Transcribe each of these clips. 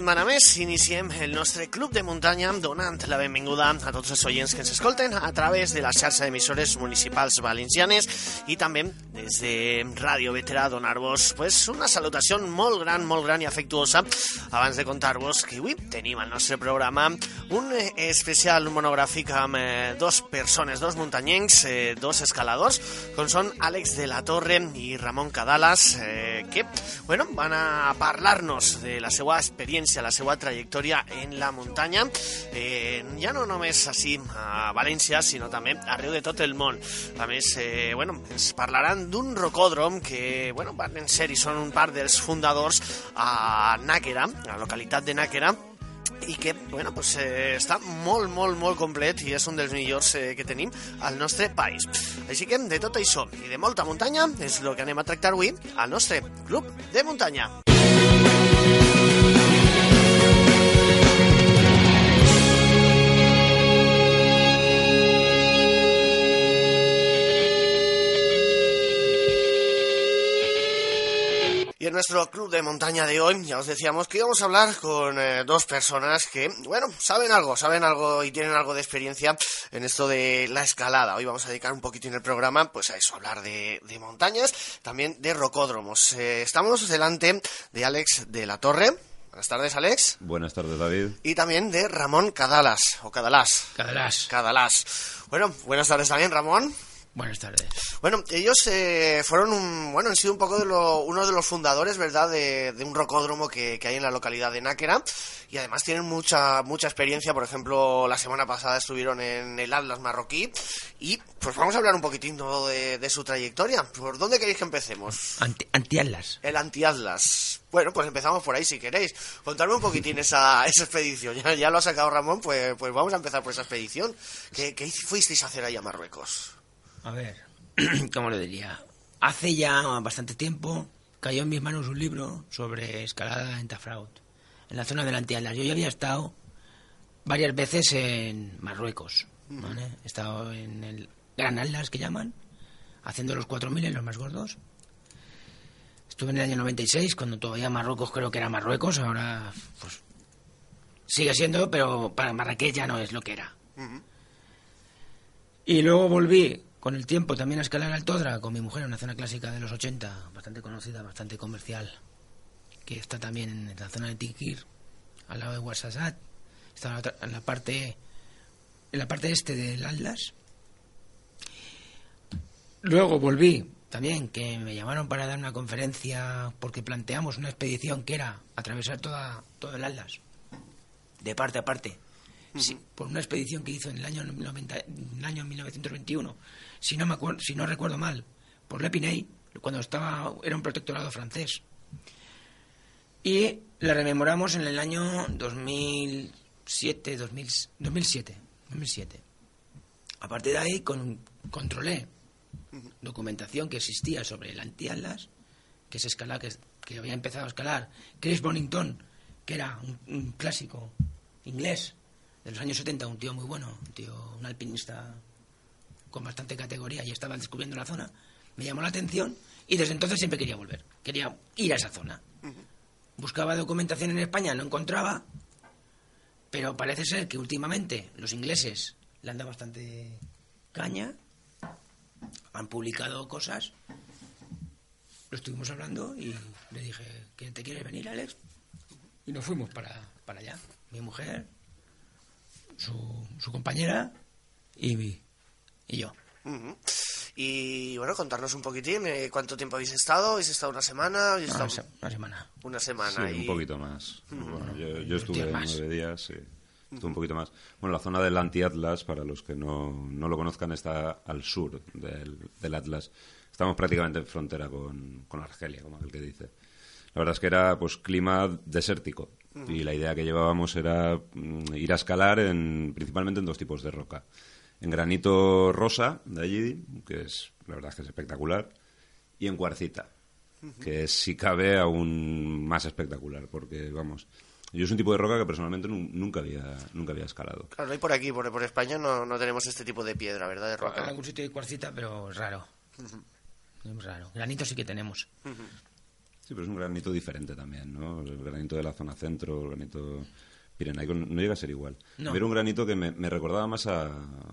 Setmana més iniciem el nostre club de muntanya donant. La benvinguda a tots els oients que ens escolten a través de la xarxa d'emissores municipals valencianes i també des de Ràdio Veterà donar-vos pues, una salutació molt gran, molt gran i afectuosa. Abans de contar-vos que avui tenim al nostre programa un eh, especial monogràfic amb eh, dos persones, dos muntanyencs, eh, dos escaladors, com són Àlex de la Torre i Ramon Cadalas, eh, que bueno, van a parlar-nos de la seva experiència, la seva trajectòria en la muntanya, eh, ja no només així a València, sinó també arreu de tot el món. A més, eh, bueno, ens parlaran d'un rocòdrom que bueno, van ser i són un part dels fundadors a Nàquera, a la localitat de Nàquera, i que bueno, pues, eh, està molt, molt, molt complet i és un dels millors eh, que tenim al nostre país. Així que de tot això i de molta muntanya és el que anem a tractar avui al nostre Club de Muntanya. Y en nuestro club de montaña de hoy ya os decíamos que íbamos a hablar con eh, dos personas que, bueno, saben algo, saben algo y tienen algo de experiencia en esto de la escalada. Hoy vamos a dedicar un poquito en el programa, pues a eso, a hablar de, de montañas, también de rocódromos. Eh, estamos delante de Alex de la Torre. Buenas tardes, Alex. Buenas tardes, David. Y también de Ramón Cadalas, o Cadalás. Cadalás. Cadalás. Bueno, buenas tardes también, Ramón. Buenas tardes. Bueno, ellos eh, fueron un, bueno, han sido un poco de lo, uno de los fundadores, ¿verdad?, de, de un rocódromo que, que, hay en la localidad de Náquera y además tienen mucha mucha experiencia. Por ejemplo, la semana pasada estuvieron en el Atlas marroquí y pues vamos a hablar un poquitín de, de su trayectoria. ¿Por dónde queréis que empecemos? Anti Antiatlas. El Antiatlas. Bueno, pues empezamos por ahí si queréis. Contarme un poquitín esa, esa expedición. Ya, ya, lo ha sacado Ramón, pues, pues vamos a empezar por esa expedición. ¿Qué, qué fuisteis a hacer ahí a Marruecos? A ver, ¿cómo lo diría? Hace ya bastante tiempo cayó en mis manos un libro sobre escalada en Tafraut, en la zona del Antiatlas. Yo ya había estado varias veces en Marruecos. ¿vale? He estado en el Gran Atlas, que llaman, haciendo los 4.000 en los más gordos. Estuve en el año 96, cuando todavía Marruecos creo que era Marruecos, ahora pues sigue siendo, pero para Marrakech ya no es lo que era. Uh -huh. Y luego volví con el tiempo también a escalar al Todra con mi mujer en una zona clásica de los 80, bastante conocida, bastante comercial, que está también en la zona de Tikir, al lado de Ouarzazate, está en la parte en la parte este del Atlas. Luego volví también, que me llamaron para dar una conferencia porque planteamos una expedición que era atravesar toda, todo el Atlas, de parte a parte. Por una expedición que hizo en el año, 90, en el año 1921, si no, me acuerdo, si no recuerdo mal, por Lepinay, cuando estaba era un protectorado francés. Y la rememoramos en el año 2007, 2000, 2007, 2007. A partir de ahí con, controlé documentación que existía sobre el anti-Atlas, que se escala, que, que, había empezado a escalar Chris Bonington, que era un, un clásico inglés de los años 70, un tío muy bueno, un tío, un alpinista con bastante categoría y estaba descubriendo la zona, me llamó la atención y desde entonces siempre quería volver, quería ir a esa zona. Uh -huh. Buscaba documentación en España, no encontraba, pero parece ser que últimamente los ingleses le han dado bastante caña, han publicado cosas, lo estuvimos hablando y le dije, ¿que te quieres venir, Alex? Y nos fuimos para, para allá, mi mujer, su, su compañera y, y yo. Uh -huh. Y bueno, contarnos un poquitín, eh, ¿cuánto tiempo habéis estado? ¿Habéis estado una semana? ¿Habéis No, estado- una semana. Una semana. Sí, y- un poquito más. Bueno, yo, yo estuve nueve días, sí. Estuve un poquito más. Bueno, la zona del anti-Atlas, para los que no, no lo conozcan, está al sur del, del Atlas. Estamos prácticamente en frontera con, con Argelia, como aquel que dice. La verdad es que era pues clima desértico y la idea que llevábamos era mm, ir a escalar en, principalmente en dos tipos de roca. En granito rosa de allí, que es la verdad es que es espectacular, y en cuarcita, que es, si cabe aún más espectacular, porque vamos, yo es un tipo de roca que personalmente nun- nunca había nunca había escalado. Claro, y por aquí, por, por España, no, no tenemos este tipo de piedra, ¿verdad? De En roca. algún sitio hay cuarcita, pero es raro. Es raro. Granito sí que tenemos. Sí, pero es un granito diferente también, ¿no? El granito de la zona centro, el granito pirenaico, no llega a ser igual. No. Era un granito que me, me recordaba más a,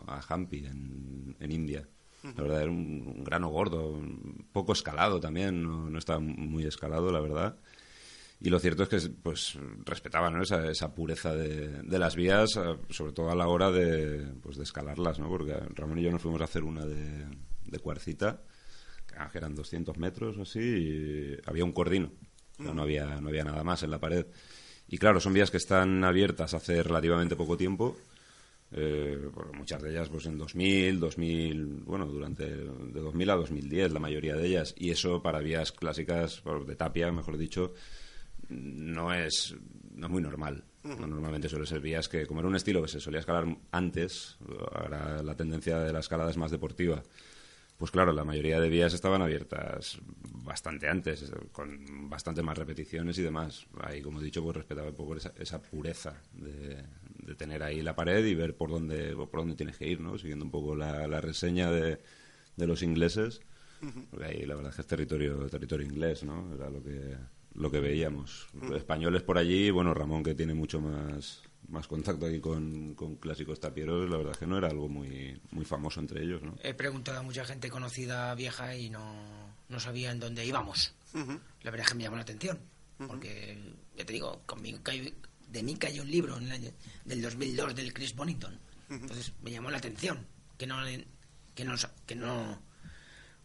a Hampi en, en India. La verdad, era un, un grano gordo, un poco escalado también, no, no estaba muy escalado, la verdad. Y lo cierto es que pues respetaban ¿no? esa, esa pureza de, de las vías, eh, sobre todo a la hora de, pues, de escalarlas, ¿no? Porque Ramón y yo nos fuimos a hacer una de, de cuarcita, que eran 200 metros o así, y había un cordino. O sea, no, había, no había nada más en la pared. Y claro, son vías que están abiertas hace relativamente poco tiempo. eh, bueno, muchas de ellas pues en 2000, 2000, bueno, durante de 2000 a 2010 la mayoría de ellas y eso para vías clásicas de tapia, mejor dicho, no es, no es muy normal. No, Normalmente suele ser vías que, como era un estilo que se solía escalar antes, ahora la tendencia de la escalada es más deportiva. Pues claro, la mayoría de vías estaban abiertas bastante antes, con bastante más repeticiones y demás. Ahí, como he dicho, pues respetaba un poco esa, esa pureza de, de tener ahí la pared y ver por dónde, por dónde tienes que ir, ¿no? Siguiendo un poco la, la reseña de, de los ingleses. Porque ahí la verdad es que es territorio, territorio inglés, ¿no? Era lo que, lo que veíamos. Españoles por allí, bueno, Ramón que tiene mucho más, más contacto aquí con, con clásicos tapieros, la verdad es que no era algo muy, muy famoso entre ellos, ¿no? He preguntado a mucha gente conocida vieja y no, no sabían dónde íbamos. La verdad es que me llamó la atención. Porque, ya te digo, conmigo cayó- de mí cayó un libro en el año- del 2002 del Chris Bonington. Entonces me llamó la atención que no, que no, que no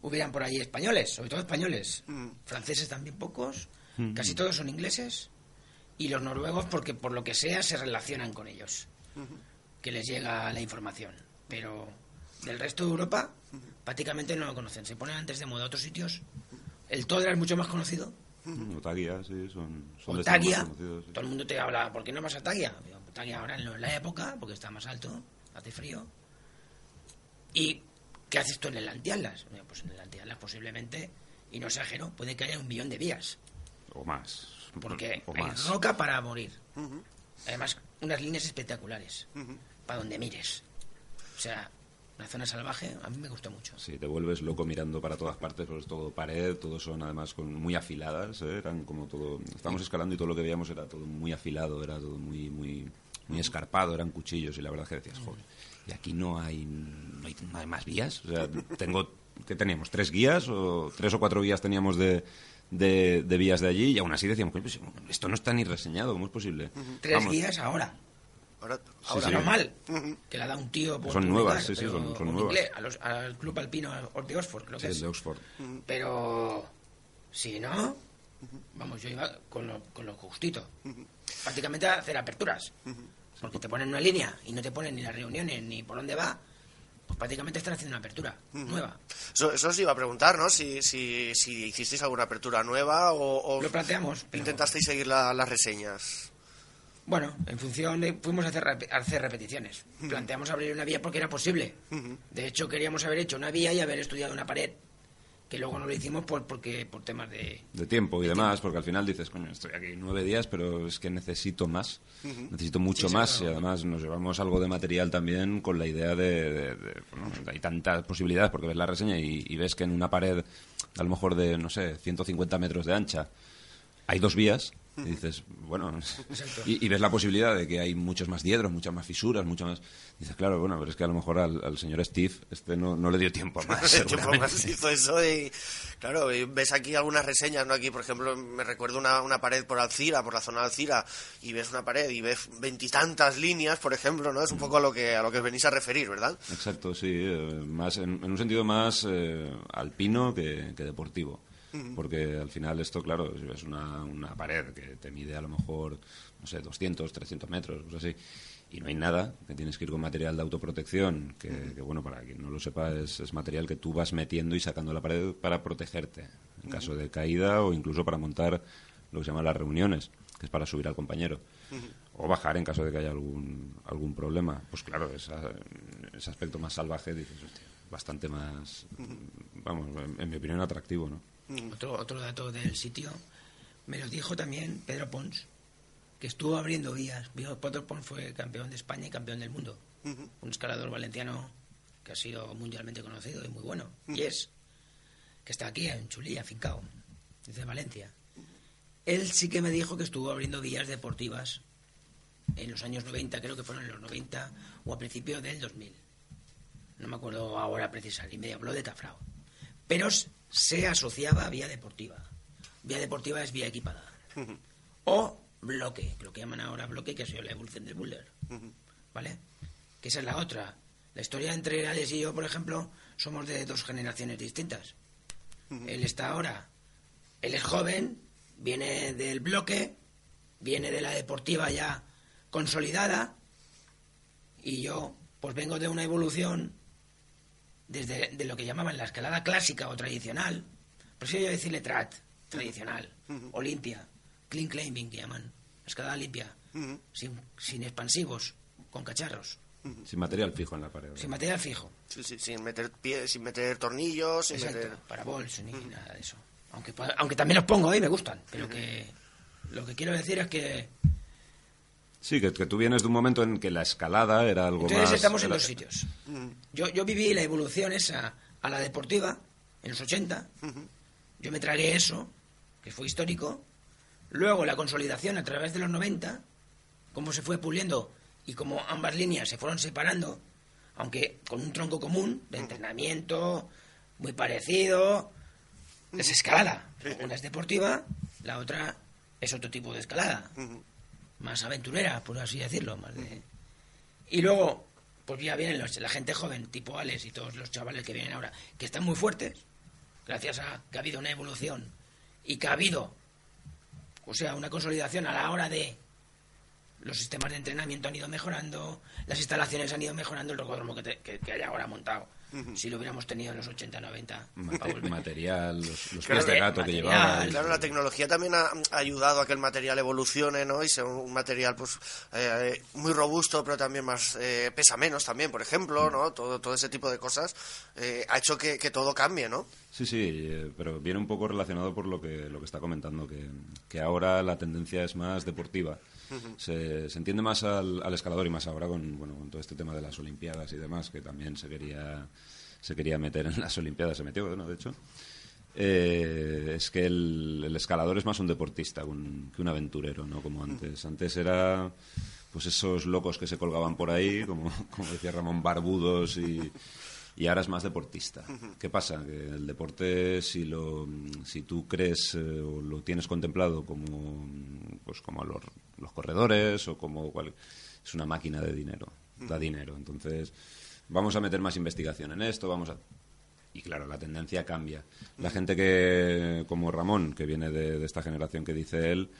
hubieran por ahí españoles, sobre todo españoles. Franceses también pocos, casi todos son ingleses. Y los noruegos porque por lo que sea se relacionan con ellos que les llega la información. Pero del resto de Europa prácticamente no lo conocen. Se ponen antes de moda otros sitios. El Todra es mucho más conocido. Otagia, sí, son, son conocidos, sí. Todo el mundo te habla, ¿por qué no vas a Tagia? Digo, Tagia ahora no es la época, porque está más alto, hace frío. ¿Y qué haces tú en el Antiatlas? Digo, Pues en el Antiatlas posiblemente, y no exagero, puede que haya un millón de vías. O más. Porque o hay más. roca para morir. Además, unas líneas espectaculares. Para donde mires. O sea, una zona salvaje, a mí me gustó mucho. Sí, te vuelves loco mirando para todas partes, pues todo pared, todos son además con, muy afiladas, ¿eh? eran como todo, estábamos escalando y todo lo que veíamos era todo muy afilado, era todo muy, muy, muy escarpado, eran cuchillos y la verdad es que decías, joder, y aquí no hay, no hay, no hay más vías, o sea, tengo, ¿qué teníamos? ¿Tres guías o tres o cuatro guías teníamos de, de, de vías de allí y aún así decíamos, "Coño, pues, esto no está ni reseñado, ¿cómo es posible? Tres Vamos, guías ahora. Ahora, Sí, ahora sí. Pero mal. Que la da un tío por Son nuevas, sí, sí, pero son- son nuevas. inglés, a los- al club alpino de Oxford, creo Sí, que es. de Oxford. Pero si no, vamos, yo iba con lo, con lo justito. Prácticamente a hacer aperturas. Porque te ponen una línea y no te ponen ni las reuniones ni por dónde va. Pues prácticamente están haciendo una apertura nueva. Eso, eso os iba a preguntar, ¿no? Si, si, si hicisteis alguna apertura nueva o, o Lo planteamos. pero- intentasteis seguir la- las reseñas. Bueno, en función de... Fuimos a hacer, a hacer repeticiones. Planteamos abrir una vía porque era posible. De hecho, queríamos haber hecho una vía y haber estudiado una pared. Que luego no lo hicimos por, porque, por temas de... de tiempo y demás, porque al final dices, coño, estoy aquí nueve días, pero es que necesito más, necesito mucho Sí, más claro. y además nos llevamos algo de material también con la idea de, de- de- bueno, hay tantas posibilidades porque ves la reseña y, y ves que en una pared a lo mejor de, no sé, 150 metros de ancha hay dos vías, Y dices, bueno, y, ves la posibilidad de que hay muchos más diedros, muchas más fisuras, mucho más... Dices, claro, bueno, pero es que a lo mejor al, señor Steve este no, no, le dio tiempo más. tiempo más hizo eso y, claro, ves aquí algunas reseñas, ¿no? Aquí, por ejemplo, me recuerdo una, una pared por Alcira, por la zona de Alcira, y ves una pared y ves veintitantas líneas, por ejemplo, ¿no? Es un poco a lo que, a lo que venís a referir, ¿verdad? Exacto, sí, eh, más en, un sentido más eh, alpino que, que deportivo porque al final esto, claro, es una, una pared que te mide a lo mejor, no sé, 200, 300 metros, cosas así, y no hay nada, que tienes que ir con material de autoprotección, que, bueno, para quien no lo sepa, es, material que tú vas metiendo y sacando la pared para protegerte, en caso de caída o incluso para montar lo que se llama las reuniones, que es para subir al compañero. O bajar en caso de que haya algún, algún problema. Pues claro, ese aspecto más salvaje, dices, hostia, bastante más, vamos, en mi opinión, atractivo, ¿no? Otro, otro dato del sitio me lo dijo también Pedro Pons, que estuvo abriendo vías. Pedro Pons fue campeón de España y campeón del mundo. Un escalador valenciano que ha sido mundialmente conocido y muy bueno. Y es, que está aquí en Chulí, afincado, desde Valencia. Él sí que me dijo que estuvo abriendo vías deportivas en los años 90, creo que fueron en los 90 o a principios del 2000. No me acuerdo ahora precisamente, y me habló de Tafrao. Pero se asociaba a vía deportiva. Vía deportiva es vía equipada. O bloque, lo que llaman ahora bloque, que ha sido la evolución del boulder. ¿Vale? Que esa es la otra. La historia entre Alex y yo, por ejemplo, somos de dos generaciones distintas. Él está ahora, él es joven, viene del bloque, viene de la deportiva ya consolidada, y yo, pues vengo de una evolución desde de lo que llamaban la escalada clásica o tradicional, prefiero yo decirle trat, tradicional, o limpia, clean climbing que llaman, escalada limpia, sin, sin expansivos, con cacharros. Sin material fijo en la pared. Sin material fijo. Sí, sí, sin meter pie, sin meter tornillos, sin Exacto, meter... para bols ni nada de eso. Aunque, aunque también los pongo y me gustan, pero que lo que quiero decir es que Sí, que, tú vienes de un momento en que la escalada era algo Entonces más... estamos en dos sitios. Yo, yo viví la evolución esa a la deportiva en los 80. Yo me tragué eso, que fue histórico. Luego la consolidación a través de los 90, cómo se fue puliendo y cómo ambas líneas se fueron separando, aunque con un tronco común de entrenamiento muy parecido. Es escalada. Una es deportiva, la otra es otro tipo de escalada más aventurera, por así decirlo. Más Y luego, pues ya vienen los, la gente joven, tipo Alex y todos los chavales que vienen ahora, que están muy fuertes, gracias a que ha habido una evolución y que ha habido, o sea, una consolidación a la hora de los sistemas de entrenamiento han ido mejorando, las instalaciones han ido mejorando, el rocódromo que, que, hay ahora montado si lo hubiéramos tenido en los 80, 90. material, los, los pies de gato que llevaba. Claro, la tecnología también ha, ayudado a que el material evolucione, ¿no? Y sea un material, pues, eh, muy robusto, pero también más, eh, pesa menos también, por ejemplo, ¿no? Todo, todo ese tipo de cosas eh, ha hecho que, todo cambie, ¿no? Sí, sí, pero viene un poco relacionado por lo que, lo que está comentando, que, que ahora la tendencia es más deportiva se, entiende más al, escalador y más ahora con, bueno, con todo este tema de las Olimpiadas y demás, que también se quería, se quería meter en las Olimpiadas, se metió, ¿no? De hecho. Eh, es que el, escalador es más un deportista que un, aventurero, ¿no? Como antes. Antes era pues esos locos que se colgaban por ahí, como, como decía Ramón, barbudos y, y ahora es más deportista. ¿Qué pasa? Que el deporte, si, lo, si tú crees eh, o lo tienes contemplado como, pues como los, los corredores o como cual, es una máquina de dinero, da dinero. Entonces, vamos a meter más investigación en esto, vamos a... Y claro, la tendencia cambia. La gente que, como Ramón, que viene de esta generación que dice él,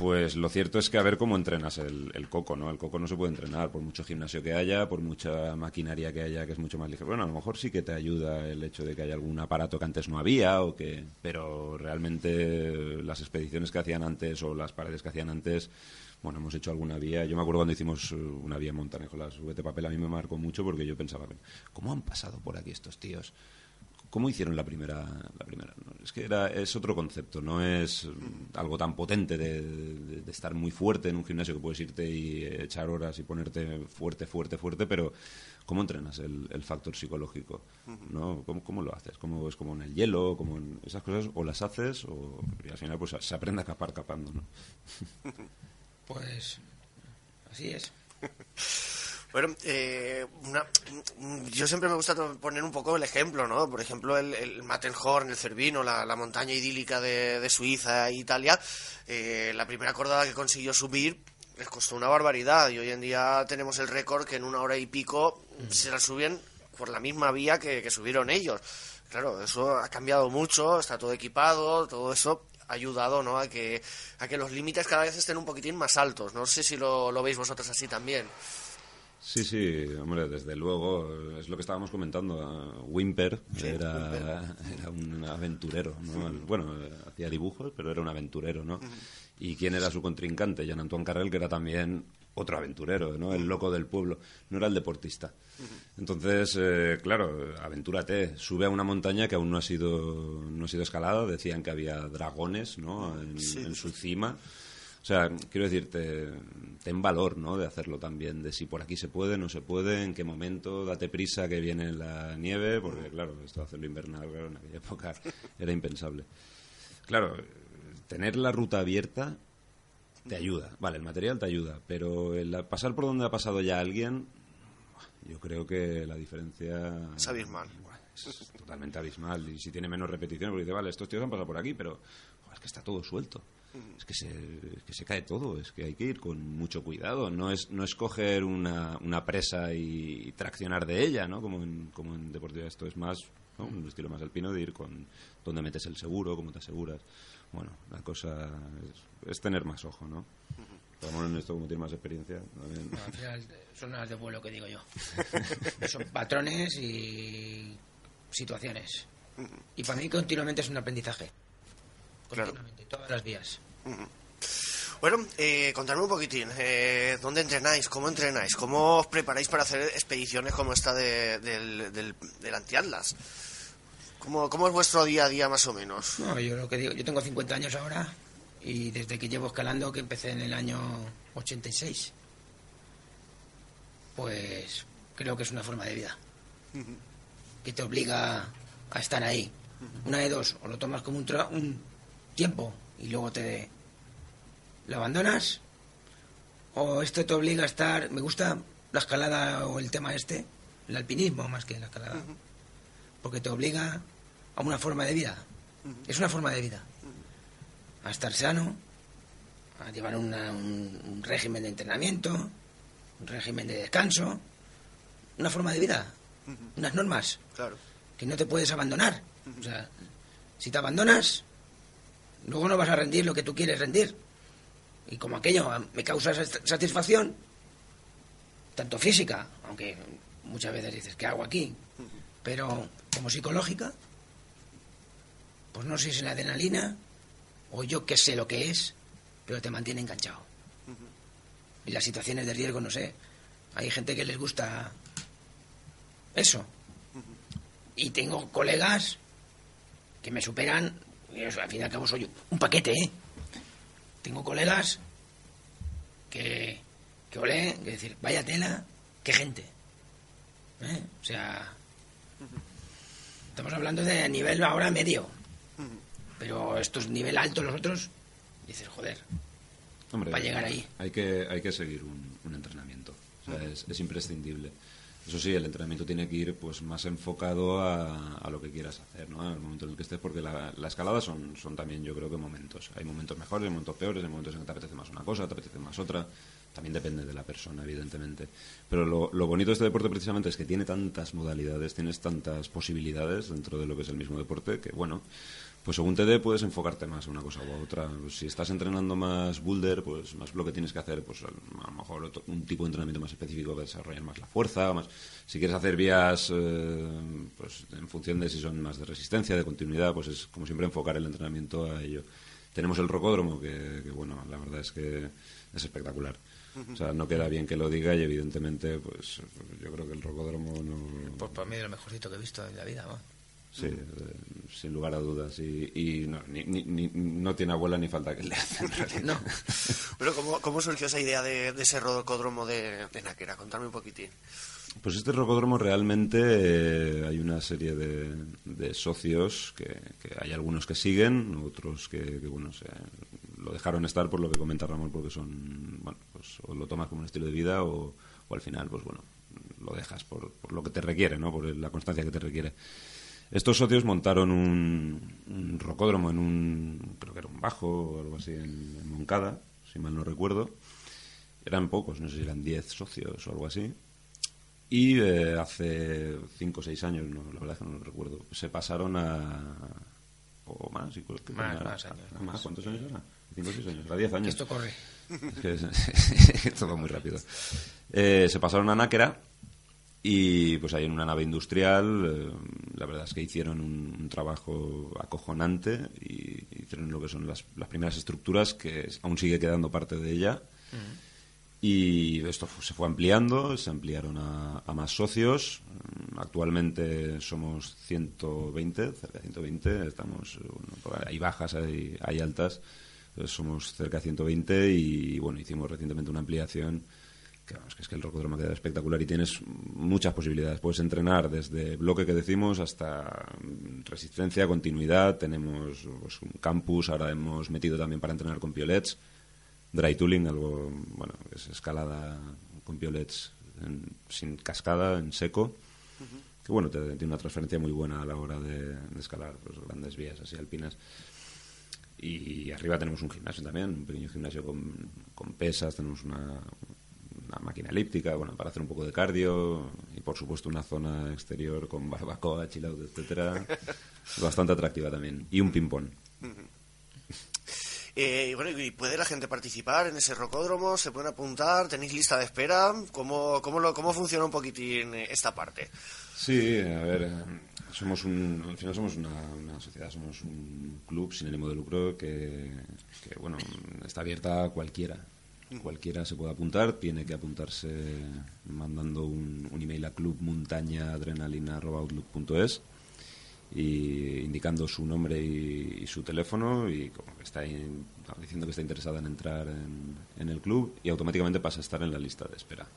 pues lo cierto es que a ver cómo entrenas el, coco, ¿no? El coco no se puede entrenar por mucho gimnasio que haya, por mucha maquinaria que haya, que es mucho más ligero. Bueno, a lo mejor sí que te ayuda el hecho de que haya algún aparato que antes no había, o que, pero realmente las expediciones que hacían antes o las paredes que hacían antes, bueno, hemos hecho alguna vía. Yo me acuerdo cuando hicimos una vía en Montanejo, las VT Papel, a mí me marcó mucho porque yo pensaba, ¿cómo han pasado por aquí estos tíos? ¿Cómo hicieron la primera? La primera Es que era, es otro concepto, no es algo tan potente de, estar muy fuerte en un gimnasio que puedes irte y echar horas y ponerte fuerte, fuerte, fuerte, pero ¿cómo entrenas el, factor psicológico? ¿no? ¿Cómo, lo haces? ¿Cómo, ¿Es como en el hielo? como en esas cosas? ¿O las haces? O, y al final pues se aprende a capar capando, ¿no? Pues así es. Bueno, eh, yo siempre me gusta poner un poco el ejemplo, ¿no? Por ejemplo, el, el Matterhorn, el Cervino, la, montaña idílica de, Suiza e Italia, eh, la primera cordada que consiguió subir les costó una barbaridad y hoy en día tenemos el récord que en una hora y pico se la suben por la misma vía que, que subieron ellos. Claro, eso ha cambiado mucho, está todo equipado, todo eso ha ayudado ¿no? a, que, a que los límites cada vez estén un poquitín más altos. No sé si lo, lo veis vosotros así también. Sí, sí, hombre, desde luego, es lo que estábamos comentando. Wimper era, era, un aventurero, ¿no? Bueno, hacía dibujos, pero era un aventurero, ¿no? ¿Y quién era su contrincante? Jean-Antoine Carrel, que era también otro aventurero, ¿no? El loco del pueblo. No era el deportista. Entonces, eh, claro, aventúrate. Sube a una montaña que aún no ha sido, no ha sido escalada. Decían que había dragones, ¿no? En, en su cima. O sea, quiero decirte, ten valor, ¿no? De hacerlo también, de si por aquí se puede, no se puede, en qué momento, date prisa que viene la nieve, porque claro, esto de hacerlo invernal, claro, en aquella época era impensable. Claro, tener la ruta abierta te ayuda, vale, el material te ayuda, pero el pasar por donde ha pasado ya alguien, yo creo que la diferencia... Es abismal. Es totalmente abismal, y si tiene menos repeticiones, porque dice, vale, estos tíos han pasado por aquí, pero es que está todo suelto es que, se, que se cae todo, es que hay que ir con mucho cuidado, no es, no es coger una, una presa y, traccionar de ella, ¿no? Como en, como en deportiva esto es más, un estilo más alpino de ir con dónde metes el seguro, cómo te aseguras. Bueno, la cosa es, tener más ojo, ¿no? Ramón en esto como tiene más experiencia. al final son las de vuelo que digo yo. son patrones y situaciones. Y para mí continuamente es un aprendizaje continuamente, todas las vías. Bueno, eh, contadme un poquitín, eh, ¿dónde entrenáis? ¿Cómo entrenáis? ¿Cómo os preparáis para hacer expediciones como esta de, del, del, del Antiatlas? ¿Cómo, ¿Cómo es vuestro día a día más o menos? No, yo lo que digo, yo tengo 50 años ahora y desde que llevo escalando, que empecé en el año 86, pues creo que es una forma de vida que te obliga a estar ahí. Una de dos, o lo tomas como un, un tiempo y luego te lo abandonas o esto te obliga a estar me gusta la escalada o el tema este el alpinismo más que la escalada porque te obliga a una forma de vida. Es una forma de vida. A estar sano a llevar un, régimen de entrenamiento un régimen de descanso. Una forma de vida. Unas normas claro. que no te puedes abandonar. O sea si te abandonas Luego no vas a rendir lo que tú quieres rendir. Y como aquello me causa satisfacción, tanto física, aunque muchas veces dices, ¿qué hago aquí? Pero como psicológica, pues no sé si es la adrenalina o yo qué sé lo que es, pero te mantiene enganchado. Y las situaciones de riesgo, no sé. Hay gente que les gusta eso. Y tengo colegas que me superan al fin y al cabo soy un paquete, ¿eh? Tengo colegas que, que olé, que decir, vaya tela, qué gente. ¿eh? O sea, estamos hablando de nivel ahora medio. Pero esto es nivel alto, los otros, dices, joder, Hombre, para llegar ahí. Hay que, hay que seguir un, entrenamiento. O sea, es, es imprescindible. Eso sí, el entrenamiento tiene que ir pues más enfocado a, lo que quieras hacer, ¿no? Al momento en el que estés, porque la, escalada son, son también, yo creo que momentos. Hay momentos mejores, hay momentos peores, hay momentos en que te apetece más una cosa, te apetece más otra. También depende de la persona, evidentemente. Pero lo, lo bonito de este deporte precisamente es que tiene tantas modalidades, tienes tantas posibilidades dentro de lo que es el mismo deporte, que bueno, pues según te dé puedes enfocarte más a una cosa u otra. Si estás entrenando más boulder, pues más lo que tienes que hacer, pues a lo mejor un tipo de entrenamiento más específico que desarrollar más la fuerza, más si quieres hacer vías eh, pues en función de si son más de resistencia, de continuidad, pues es como siempre enfocar el entrenamiento a ello. Tenemos el rocódromo que, bueno, la verdad es que es espectacular. O sea, no queda bien que lo diga y evidentemente, pues yo creo que el rocódromo no... Pues para mí es lo mejorcito que he visto en la vida, Sí, eh, sin lugar a dudas. Y, no, no tiene abuela ni falta que le hacen. no. Pero ¿cómo, ¿cómo, surgió esa idea de, ese rocódromo de, de Náquera? Contadme un poquitín. Pues este rocódromo realmente eh, hay una serie de, socios que, hay algunos que siguen, otros que, bueno, lo dejaron estar por lo que comenta Ramón, porque son, bueno, pues o lo tomas como un estilo de vida o, al final, pues bueno, lo dejas por, lo que te requiere, ¿no? Por la constancia que te requiere. Estos socios montaron un, rocódromo en un, creo que era un bajo o algo así, en, Moncada, si mal no recuerdo. Eran pocos, no sé si eran 10 socios o algo así. Y eh, hace 5 o 6 años, no, la verdad es que no lo recuerdo, se pasaron a... o más, y más, más, años, ¿Cuántos años era? 5 o 6 años, era 10 años. esto corre. Es, todo muy rápido. Eh, se pasaron a Náquera y pues ahí en una nave industrial, eh, la verdad es que hicieron un, trabajo acojonante y hicieron lo que son las, las, primeras estructuras, que aún sigue quedando parte de ella. Y esto se fue ampliando, se ampliaron a, más socios. Actualmente somos 120, cerca de 120. Estamos, hay bajas, hay, hay altas. somos cerca de 120 y bueno, hicimos recientemente una ampliación que, es que el rocódromo queda espectacular y tienes muchas posibilidades. Puedes entrenar desde bloque que decimos hasta resistencia, continuidad. Tenemos pues, un campus, ahora hemos metido también para entrenar con piolets. Dry tooling, algo, bueno, es escalada con piolets sin cascada, en seco. Que bueno, tiene una transferencia muy buena a la hora de, escalar pues, grandes vías así alpinas. Y arriba tenemos un gimnasio también, un pequeño gimnasio con, con pesas, tenemos una, una máquina elíptica, bueno, para hacer un poco de cardio y por supuesto una zona exterior con barbacoa, chill out, etcétera, bastante atractiva también y un ping pong. Eh, bueno, ¿y puede la gente participar en ese rocódromo? ¿Se pueden apuntar? ¿Tenéis lista de espera? ¿Cómo, cómo, lo, cómo funciona un poquitín esta parte? Sí, a ver, eh, somos un, al final somos una, una, sociedad, somos un club sin ánimo de lucro que, que, bueno, está abierta a cualquiera. Cualquiera se puede apuntar, tiene que apuntarse mandando un, email a clubmontañaadrenalina.outlook.es y indicando su nombre y, su teléfono y como que está diciendo que está interesada en entrar en, el club y automáticamente pasa a estar en la lista de espera.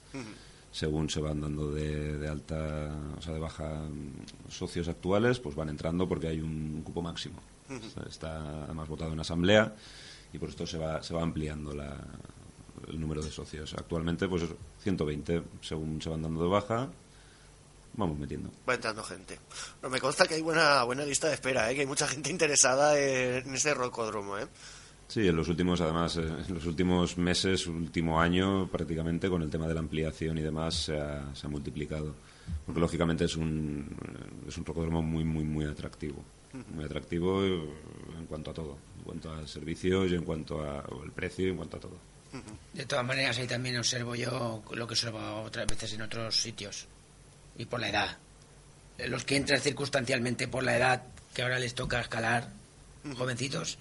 Según se van dando de, alta, o sea, de baja socios actuales, pues van entrando porque hay un cupo máximo. Está además votado en asamblea y por esto se va, se va ampliando la, el número de socios. Actualmente, pues 120, según se van dando de baja, vamos metiendo. Va entrando gente. No, me consta que hay buena buena lista de espera, ¿eh? que hay mucha gente interesada en ese rocódromo. ¿eh? Sí, en los últimos, además, eh, en los últimos meses, último año, prácticamente con el tema de la ampliación y demás, se ha, se ha multiplicado. Porque lógicamente es un, es un rocódromo muy, muy, muy atractivo. Muy atractivo en cuanto a todo. En cuanto a servicios y en cuanto al precio y en cuanto a todo. De todas maneras, ahí también observo yo lo que observo otras veces en otros sitios. Y por la edad. Los que entran circunstancialmente por la edad que ahora les toca escalar, jovencitos,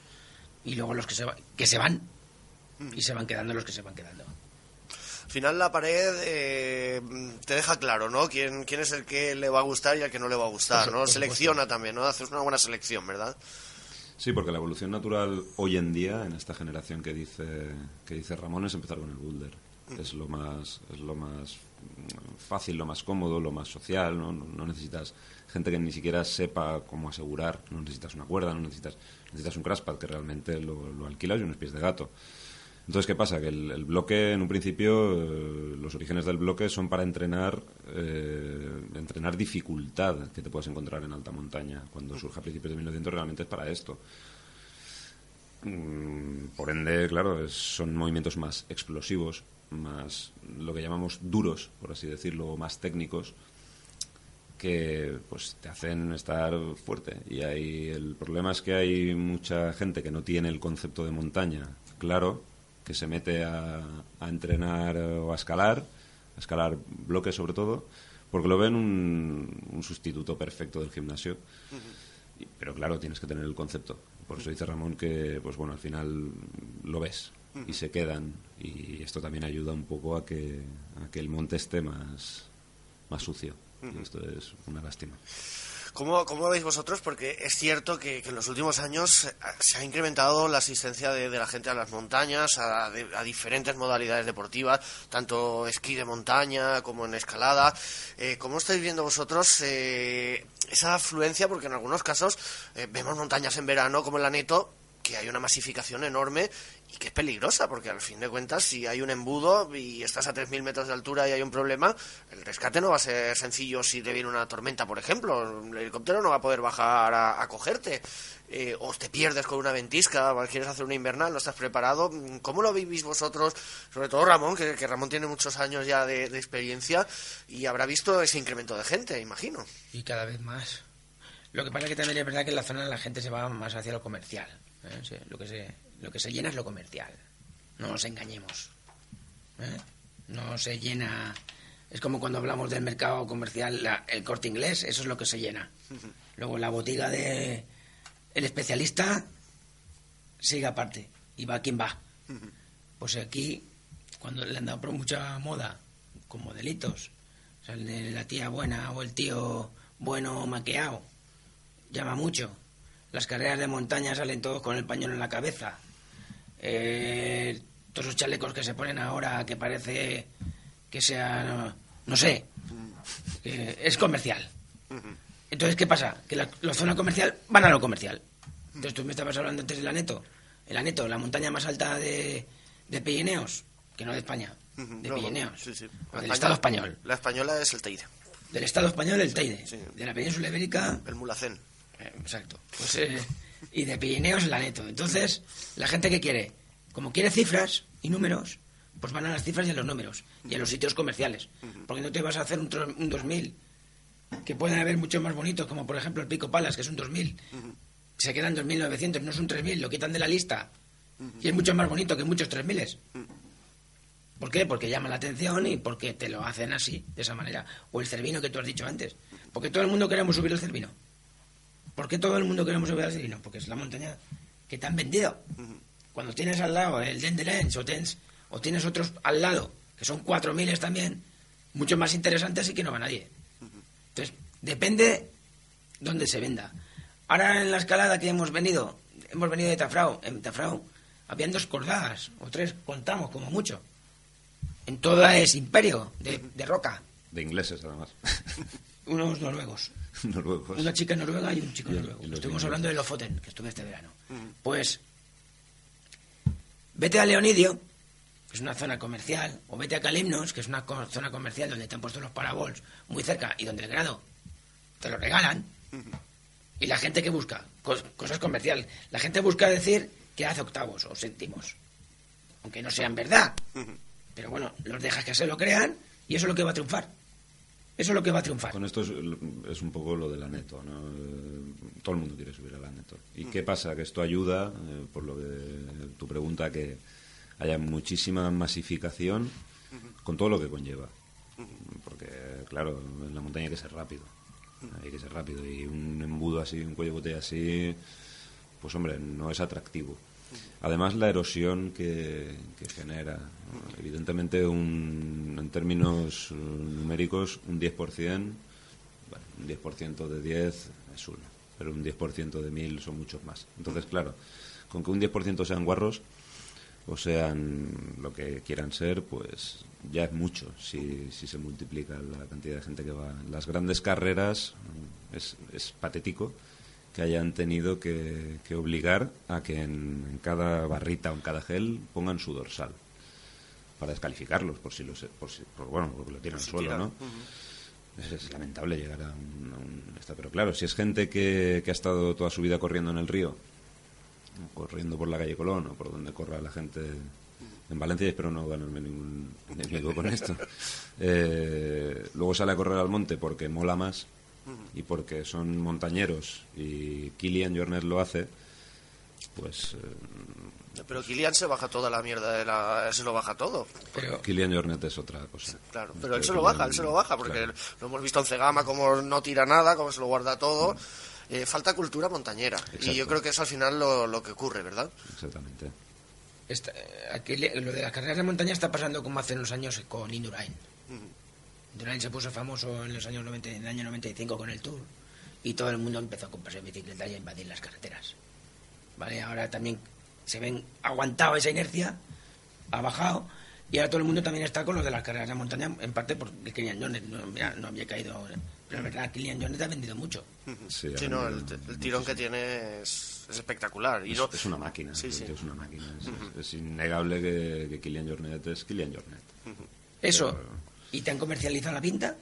y luego los que se, que se van. Y se van quedando los que se van quedando. Al final la pared eh, te deja claro, ¿no? ¿Quién, quién es el que le va a gustar y al que no le va a gustar, ¿no? Selecciona también, ¿no? Haces una buena selección, ¿verdad? Sí, porque la evolución natural hoy en día, en esta generación que dice, que dice Ramón, es empezar con el boulder. Es lo más, es lo más fácil, lo más cómodo, lo más social. ¿no? No, necesitas gente que ni siquiera sepa cómo asegurar. No necesitas una cuerda, no necesitas, necesitas un crashpad que realmente lo, lo alquilas y unos pies de gato. Entonces, ¿qué pasa? Que el, bloque, en un principio, eh, los orígenes del bloque son para entrenar, eh, entrenar dificultad que te puedes encontrar en alta montaña. Cuando surge a principios de 1900 realmente es para esto. Mm, por ende, claro, son movimientos más explosivos, más lo que llamamos duros, por así decirlo, más técnicos, que pues te hacen estar fuerte. Y ahí el problema es que hay mucha gente que no tiene el concepto de montaña claro que se mete a, entrenar o a escalar, a escalar bloques sobre todo, porque lo ven un, sustituto perfecto del gimnasio. pero claro, tienes que tener el concepto. Por eso dice Ramón que, pues bueno, al final lo ves y se quedan. Y esto también ayuda un poco a que, a que el monte esté más, más sucio. Y esto es una lástima. ¿Cómo, ¿Cómo veis vosotros? Porque es cierto que, en los últimos años eh, se ha incrementado la asistencia de, la gente a las montañas, a, diferentes modalidades deportivas, tanto esquí de montaña como en escalada. Eh, ¿Cómo estáis viendo vosotros eh, esa afluencia? Porque en algunos casos vemos montañas en verano como en la Neto que hay una masificación enorme y que es peligrosa, porque al fin de cuentas, si hay un embudo y estás a 3.000 metros de altura y hay un problema, el rescate no va a ser sencillo si te viene una tormenta, por ejemplo. El helicóptero no va a poder bajar a, cogerte. Eh, o te pierdes con una ventisca, o quieres hacer una invernal, no estás preparado. ¿Cómo lo vivís vosotros? Sobre todo Ramón, que, Ramón tiene muchos años ya de, experiencia y habrá visto ese incremento de gente, imagino. Y cada vez más. Lo que pasa es que también es verdad que en la zona la gente se va más hacia lo comercial. ¿eh? lo, que se, lo que se llena es lo comercial. No nos engañemos. ¿eh? No se llena. Es como cuando hablamos del mercado comercial, el corte inglés, eso es lo que se llena. Luego la botiga de el especialista sigue aparte y va quien va. Pues aquí, cuando le han dado por mucha moda con modelitos, o sea, la tía buena o el tío bueno maqueado, llama mucho. Las carreras de montaña salen todos con el pañuelo en la cabeza. Eh, todos los chalecos que se ponen ahora que parece que sea, no, sé, es comercial. Entonces, ¿qué pasa? Que la, zona comercial van a lo comercial. Entonces, tú me estabas hablando antes del Aneto. El Aneto, la montaña más alta de, de Pirineos, que no de España, de Pirineos, del Estado español. La española es el Teide. Del Estado español, el Teide. De la península ibérica... El Mulacén. Eh, exacto. Pues, eh, y de Pirineos la neto. Entonces, la gente que quiere, como quiere cifras y números, pues van a las cifras y a los números y a los sitios comerciales. Porque no te vas a hacer un, un 2000, que pueden haber muchos más bonitos, como por ejemplo el Pico Palas, que es un 2000. Se quedan 2.900, no es un 3.000, lo quitan de la lista. Y es mucho más bonito que muchos 3.000. ¿Por qué? Porque llama la atención y porque te lo hacen así, de esa manera. O el Cervino que tú has dicho antes. Porque todo el mundo queremos subir el Cervino. ¿Por qué todo el mundo queremos subir al Sirino? Porque es la montaña que te han vendido. Cuando tienes al lado el Dendelens o, tienes, o tienes otros al lado, que son cuatro miles también, mucho más interesantes y que no va nadie. Entonces, depende dónde se venda. Ahora en la escalada que hemos venido, hemos venido de Tafrao. En Tafrao habían dos cordadas, o tres, contamos como mucho. En todo es imperio de, de roca. De ingleses, además. Unos noruegos. Una chica noruega y un chico noruego. Estuvimos hablando de Lofoten, que estuve este verano. Pues, vete a Leonidio, que es una zona comercial, o vete a Calimnos, que es una zona comercial donde te han puesto los parabols muy cerca y donde el grado te lo regalan. Y la gente que busca cosas comerciales, la gente busca decir que hace octavos o céntimos, aunque no sean verdad. Pero bueno, los dejas que se lo crean y eso es lo que va a triunfar. Eso es lo que va a triunfar. Con esto es, un poco lo de la neto, ¿no? Todo el mundo quiere subir a la neto. ¿Y qué pasa? Que esto ayuda, eh, por lo que tu pregunta, que haya muchísima masificación con todo lo que conlleva. Porque, claro, en la montaña hay que ser rápido. Hay que ser rápido. Y un embudo así, un cuello de botella así, pues hombre, no es atractivo. Además, la erosión que, genera. Evidentemente, un, en términos eh, numéricos, un 10%, bueno, un 10% de 10 es uno, pero un 10% de 1000 son muchos más. Entonces, claro, con que un 10% sean guarros o sean lo que quieran ser, pues ya es mucho si, si se multiplica la cantidad de gente que va. Las grandes carreras es, es patético que hayan tenido que, obligar a que en, cada barrita o en cada gel pongan su dorsal para descalificarlos por si lo por si, bueno porque lo tienen al suelo no es, lamentable llegar a un, pero claro si es gente que, que, ha estado toda su vida corriendo en el río corriendo por la calle Colón o por donde corra la gente en Valencia y espero no ganarme ningún enemigo con esto eh, luego sale a correr al monte porque mola más y porque son montañeros y Kilian Jornet lo hace, pues... Eh, pero Kilian se baja toda la mierda, de la, se lo baja todo. Pero Kilian Jornet es otra cosa. Claro, pero él se lo baja, él se lo baja, porque lo hemos visto en Cegama, como no tira nada, como se lo guarda todo. Eh, falta cultura montañera. Y yo creo que es al final lo, lo que ocurre, ¿verdad? Exactamente. aquí, lo de las carreras de montaña está pasando como hace unos años con Indurain. Durán se puso famoso en los años 90, en el año 95 con el Tour y todo el mundo empezó a comprarse bicicletas y a invadir las carreteras. ¿Vale? Ahora también se ven aguantado esa inercia, ha bajado, y ahora todo el mundo también está con lo de las carreras de montaña, en parte porque Kilian Jones no, mira, no había caído. Pero la verdad, Kilian Jones ha vendido mucho. Sí, Sí, no, el, el tirón que tiene es, es espectacular. Y es, no, es una máquina, Sí, sí. es una máquina. Es, es innegable que, que Kylian Jornet es Kylian Jornet. Eso. ¿Y te han comercializado la pinta?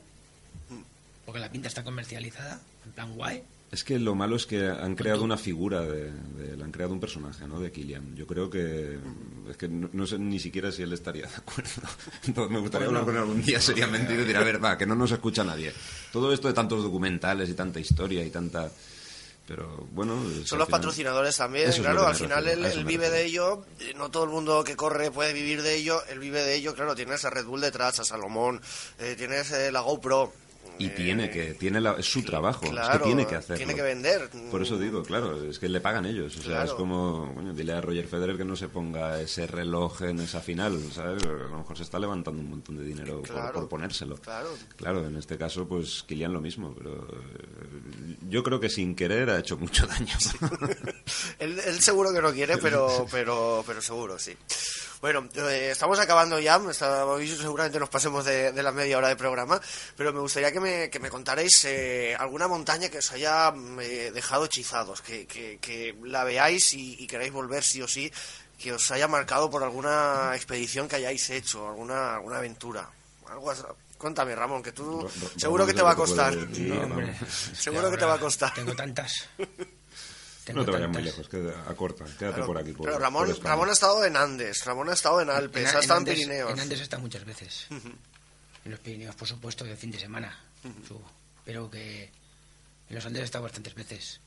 Porque la pinta está comercializada, en plan guay. Es que lo malo es que han creado una figura, de, de- han creado un personaje, ¿no? De Kylian. Yo creo que es que no, no sé ni siquiera si él estaría de acuerdo. Entonces me gustaría hablar con él algún día seriamente y decir, a ver, va, que no nos escucha nadie. Todo esto de tantos documentales y tanta historia y tanta... Pero bueno... Son los final- patrocinadores también, Eso claro, al final refiero, él, vive de ello, eh, no todo el mundo que corre puede vivir de ello, él vive de ello, claro, tienes a Red Bull detrás, a Salomón, eh, tienes eh, la GoPro. Y eh, tiene que, tiene la- es su trabajo, es que tiene que hacerlo. tiene que vender. Por eso digo, claro, es que le pagan ellos. O sea, Claro. es como, coño, dile a Roger Federer que no se ponga ese reloj en esa final, ¿sabes? A lo mejor se está levantando un montón de dinero Claro, por, ponérselo. claro. Claro, en este caso, pues Kilian lo mismo, pero eh, yo creo que sin querer ha hecho mucho daño. él, él seguro que no quiere, pero, pero, pero seguro, sí. Bueno, eh, estamos acabando ya, está- hoy seguramente nos pasemos de, de la media hora de programa, pero me gustaría que me, que me contarais eh, alguna montaña que os haya mm, eh, dejado hechizados, que, que, que la veáis y, y queráis volver sí o sí, que os haya marcado por alguna expedición que hayáis hecho, alguna, alguna aventura. Algo as- Cuéntame, Ramón, que tú seguro que te va a costar. hombre. Seguro que te va a costar. Tengo tantas. Tengo No te vayas muy lejos, queda, acorta, quédate Claro, por aquí. Por, pero por Ramón. Ramón ha estado en Andes, Ramón ha estado en Alpes, En- ha estado en, Andes- Pirineos. En Andes está muchas veces. En los Pirineos, por supuesto, de fin de semana. subo. Pero que en los Andes he estado bastantes veces.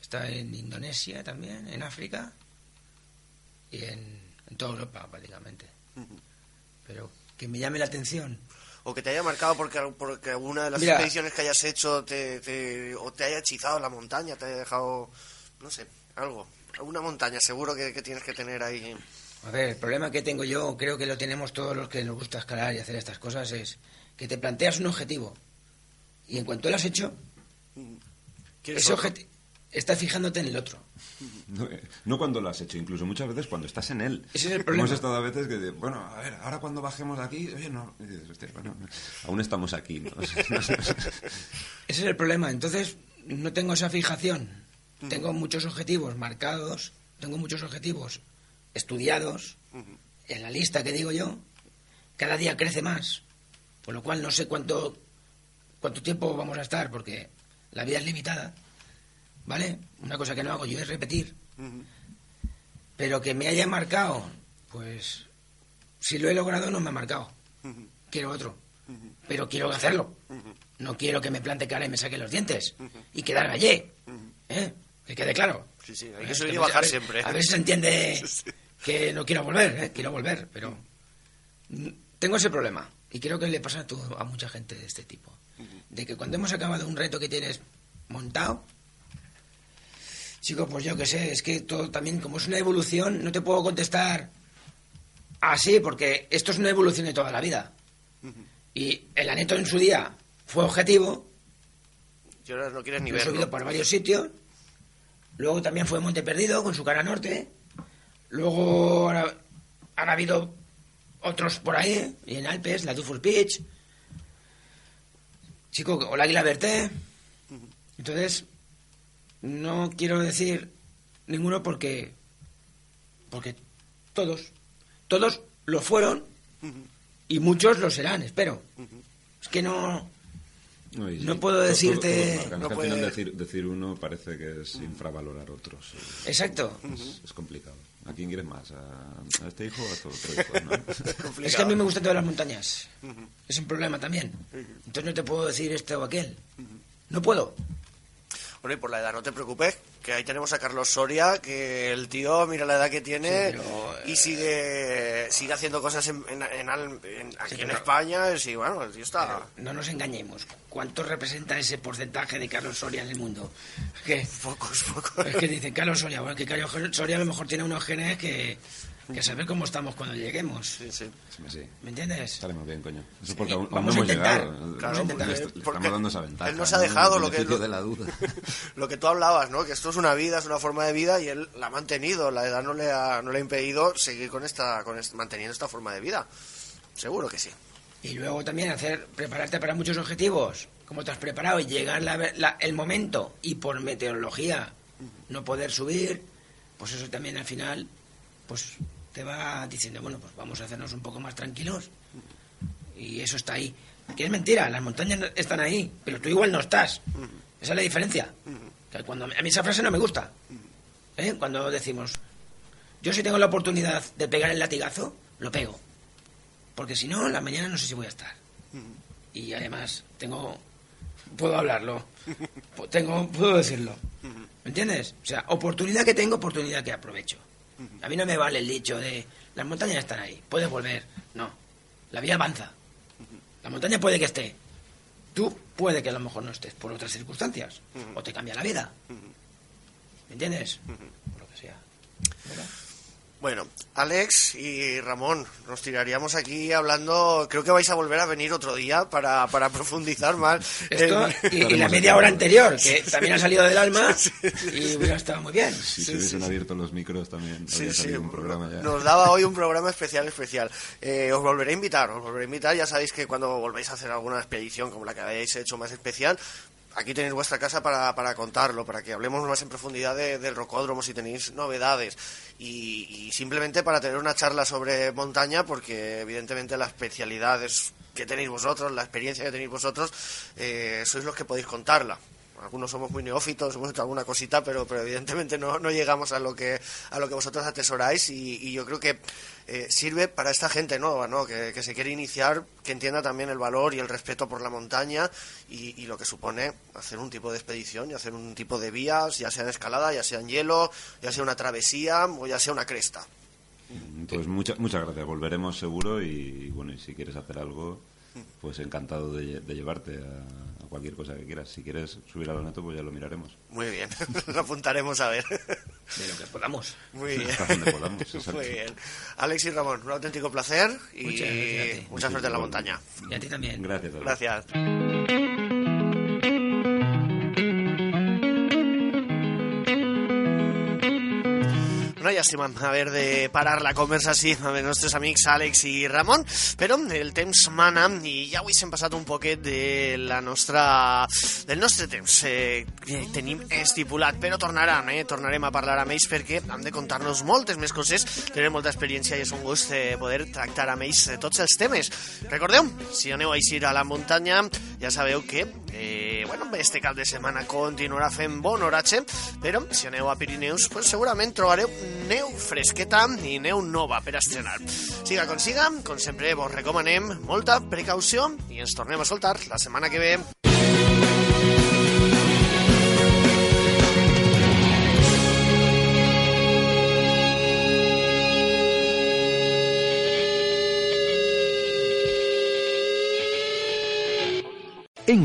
Está en Indonesia también, en África y en, en toda Europa prácticamente. Pero que me llame la atención. O que te haya marcado porque, porque alguna de las Mira. expediciones que hayas hecho te, te- o te haya hechizado en la montaña, te haya dejado, no sé, algo. Alguna montaña seguro que, que tienes que tener ahí. A ver, el problema que tengo yo, creo que lo tenemos todos los que nos gusta escalar y hacer estas cosas, es que te planteas un objetivo y en cuanto lo has hecho, ¿Quieres ese objetivo, estás fijándote en el otro. No, eh, no cuando lo has hecho, incluso muchas veces cuando estás en él. Ese es el problema. Hemos estado a veces que, de, bueno, a ver, ahora cuando bajemos de aquí, oye, no, y dices, hostia, bueno, aún estamos aquí, ¿no? Ese es el problema. Entonces, no tengo esa fijación. Tengo muchos objetivos marcados, tengo muchos objetivos estudiados en la lista que digo yo. Cada día crece más. Por lo cual no sé cuánto, cuánto tiempo vamos a estar, porque la vida es limitada. ¿Vale? Una cosa que no hago yo es repetir. Pero que me haya marcado, pues si lo he logrado no me ha marcado. Quiero otro. Pero quiero hacerlo. No quiero que me plante cara y me saque los dientes. Y quedar gallé. ¿Eh? Que quede claro. Sí, sí, hay que subir y bajar a ver- siempre. A ver si se entiende que no quiero volver, ¿eh? Quiero volver, pero... Tengo ese problema. Y creo que le pasa a, todo- a mucha gente de este tipo. De que cuando hemos acabado un reto que tienes montado, chico, pues yo qué sé, es que todo también, como es una evolución, no te puedo contestar así, porque esto es una evolución de toda la vida. Y el aneto en su día fue objetivo, Y ahora no quieres ni lo he subido verlo. por varios sitios. Luego también fue Monte Perdido con su cara norte. Luego ahora, han habido otros por ahí, y en Alpes, la Dufus Beach. Chico, o la Águila Verté. Entonces, no quiero decir ninguno porque. Porque todos, todos lo fueron y muchos lo serán, espero. Es que no. No, y- No puedo todo- decirte- todo no puede- decir, decir uno parece que es infravalorar otros. Exacto. Es, es complicado. ¿A quién quieres más? ¿A, a este hijo o a tu otro hijo? ¿no? Es que a mí me gustan todas las montañas. Es un problema también. Entonces no te puedo decir este o aquel. No puedo. Bueno, y por la edad no te preocupes, que ahí tenemos a Carlos Soria, que el tío, mira la edad que tiene Sí, pero, y sigue sigue haciendo cosas en, en- en en- aquí en España. Sí, bueno, el tío está... No nos engañemos. ¿Cuánto representa ese porcentaje de Carlos Soria en el mundo? Que, Pocos, pocos. es que dicen Carlos Soria. Bueno, que Carlos Soria a lo mejor tiene unos genes que, que saber cómo estamos cuando lleguemos. Sí, sí. Sí, sí. ¿Me entiendes? Estaremos bien, coño. Eso es porque Sí, aún, aún vamos no a hemos llegado. Claro, intentar. estamos dando esa ventaja. él nos ha dejado lo que- lo- de la duda. Lo que tú hablabas, ¿no? Que esto es una vida, es una forma de vida y él la ha mantenido. La edad no le ha, no le ha impedido seguir con esta, con manteniendo esta forma de vida. Seguro que sí. Y luego también hacer, prepararte para muchos objetivos, como te has preparado, y llegar la- la- el momento y por meteorología no poder subir, pues eso también al final, pues te va diciendo, bueno, pues vamos a hacernos un poco más tranquilos. Y eso está ahí. Que es mentira, las montañas están ahí, pero tú igual no estás. Esa es la diferencia. Que cuando, a mí esa frase no me gusta. ¿eh? Cuando decimos, yo si tengo la oportunidad de pegar el latigazo, lo pego. Porque si no, la mañana no sé si voy a estar. Y además, tengo. Puedo hablarlo. Tengo, puedo decirlo. ¿Me entiendes? O sea, oportunidad que tengo, oportunidad que aprovecho. A mí no me vale el dicho de las montañas están ahí, puedes volver. No. La vida avanza. La montaña puede que esté. Tú puede que a lo mejor no estés por otras circunstancias. O te cambia la vida. ¿Me entiendes? Por lo que sea. ¿Verdad? Bueno, Alex y Ramón, nos tiraríamos aquí hablando. Creo que vais a volver a venir otro día para, para profundizar más. Esto en- y, y la media hora anterior, que también ha salido del alma y hubiera estado muy bien. Si se hubiesen abierto los micros también, habría salido un programa ya. Nos daba hoy un programa especial, especial. Eh, os volveré a invitar, os volveré a invitar. Ya sabéis que cuando volvéis a hacer alguna expedición como la que habéis hecho más especial, aquí tenéis vuestra casa para, para contarlo, para que hablemos más en profundidad de- del rocódromo, si tenéis novedades. Y, simplemente para tener una charla sobre montaña, porque evidentemente la especialidad es que tenéis vosotros, la experiencia que tenéis vosotros, eh, sois los que podéis contarla. Algunos somos muy neófitos, hemos hecho alguna cosita, pero, pero evidentemente no, no llegamos a lo que a lo que vosotros atesoráis y, y yo creo que eh, sirve para esta gente nueva, ¿no? Que, que se quiere iniciar, que entienda también el valor y el respeto por la montaña y, y lo que supone hacer un tipo de expedición y hacer un tipo de vías, ya sea en escalada, ya sea en hielo, ya sea una travesía o ya sea una cresta. Pues muchas muchas gracias, volveremos seguro y bueno, y si quieres hacer algo, pues encantado de, lle- de llevarte a, a cualquier cosa que quieras. Si quieres subir a lo neto, pues ya lo miraremos. Muy bien, lo apuntaremos a ver. De lo que podamos. Muy bien. Podamos. Muy bien. Alex y Ramón, un auténtico placer y a ti. mucha suerte en la montaña. Y a ti también. Gracias. Alex. Gracias. Una llàstima haver de parar la conversa així amb els nostres amics Àlex i Ramon, però el temps mana i ja avui s'hem passat un poquet de la nostra, del nostre temps eh, que tenim estipulat, però tornaran, eh, tornarem a parlar amb ells perquè han de contar-nos moltes més coses, tenen molta experiència i és un gust eh, poder tractar amb ells eh, tots els temes. Recordeu, si aneu a eixir a la muntanya, ja sabeu que eh, bueno, este cap de setmana continuarà fent bon oratge, però si aneu a Pirineus, pues segurament trobareu neu fresqueta i neu nova per estrenar. Siga com siga, com sempre vos recomanem molta precaució i ens tornem a soltar la setmana que ve.